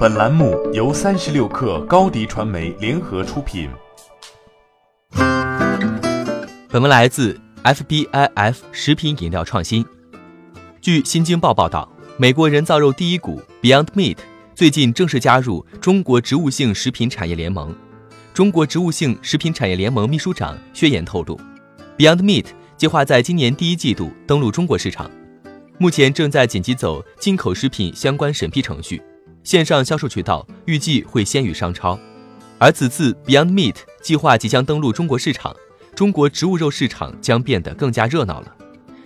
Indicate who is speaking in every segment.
Speaker 1: 本栏目由三十六氪高低传媒联合出品。
Speaker 2: 本文来自 FBIF 食品饮料创新。据《新京报》报道，美国人造肉第一股 Beyond Meat 最近正式加入中国植物性食品产业联盟。中国植物性食品产业联盟秘书长薛岩透露，Beyond Meat 计划在今年第一季度登陆中国市场，目前正在紧急走进口食品相关审批程序。线上销售渠道预计会先于商超，而此次 Beyond Meat 计划即将登陆中国市场，中国植物肉市场将变得更加热闹了。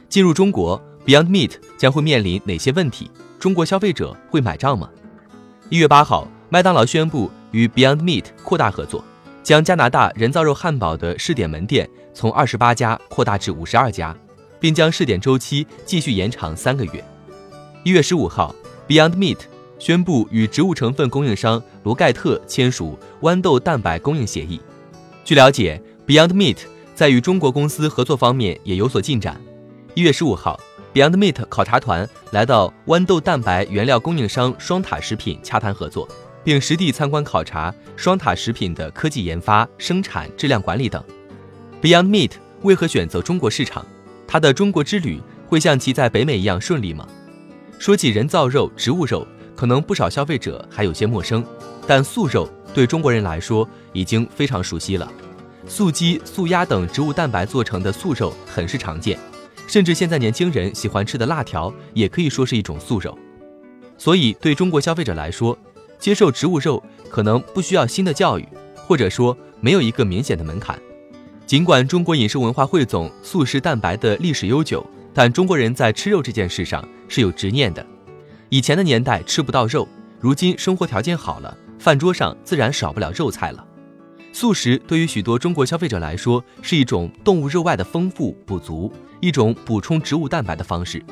Speaker 2: 进入中国，Beyond Meat 将会面临哪些问题？中国消费者会买账吗？一月八号，麦当劳宣布与 Beyond Meat 扩大合作，将加拿大人造肉汉堡的试点门店从二十八家扩大至五十二家，并将试点周期继续延长三个月。一月十五号，Beyond Meat。宣布与植物成分供应商罗盖特签署豌豆蛋白供应协议。据了解，Beyond Meat 在与中国公司合作方面也有所进展。一月十五号，Beyond Meat 考察团来到豌豆蛋白原料供应商双塔食品洽谈合作，并实地参观考察双塔食品的科技研发、生产、质量管理等。Beyond Meat 为何选择中国市场？它的中国之旅会像其在北美一样顺利吗？说起人造肉、植物肉。可能不少消费者还有些陌生，但素肉对中国人来说已经非常熟悉了。素鸡、素鸭等植物蛋白做成的素肉很是常见，甚至现在年轻人喜欢吃的辣条也可以说是一种素肉。所以对中国消费者来说，接受植物肉可能不需要新的教育，或者说没有一个明显的门槛。尽管中国饮食文化汇总素食蛋白的历史悠久，但中国人在吃肉这件事上是有执念的。以前的年代吃不到肉，如今生活条件好了，饭桌上自然少不了肉菜了。素食对于许多中国消费者来说是一种动物肉外的丰富补足，一种补充植物蛋白的方式。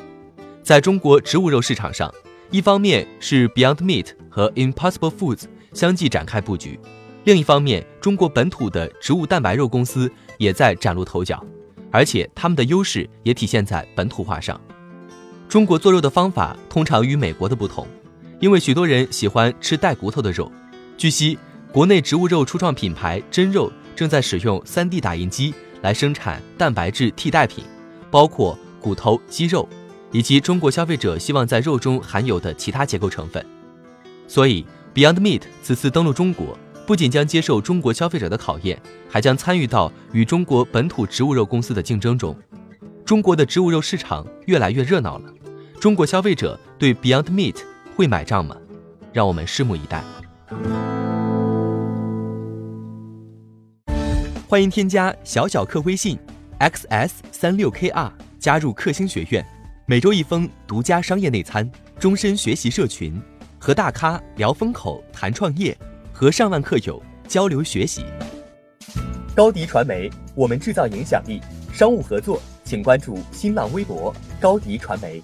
Speaker 2: 在中国植物肉市场上，一方面是 Beyond Meat 和 Impossible Foods 相继展开布局，另一方面，中国本土的植物蛋白肉公司也在崭露头角，而且他们的优势也体现在本土化上。中国做肉的方法通常与美国的不同，因为许多人喜欢吃带骨头的肉。据悉，国内植物肉初创品牌真肉正在使用 3D 打印机来生产蛋白质替代品，包括骨头、肌肉，以及中国消费者希望在肉中含有的其他结构成分。所以，Beyond Meat 此次登陆中国，不仅将接受中国消费者的考验，还将参与到与中国本土植物肉公司的竞争中。中国的植物肉市场越来越热闹了。中国消费者对 Beyond Meat 会买账吗？让我们拭目以待。欢迎添加小小客微信 xs 三六 kr 加入克星学院，每周一封独家商业内参，终身学习社群，和大咖聊风口谈创业，和上万客友交流学习。高迪传媒，我们制造影响力。商务合作，请关注新浪微博高迪传媒。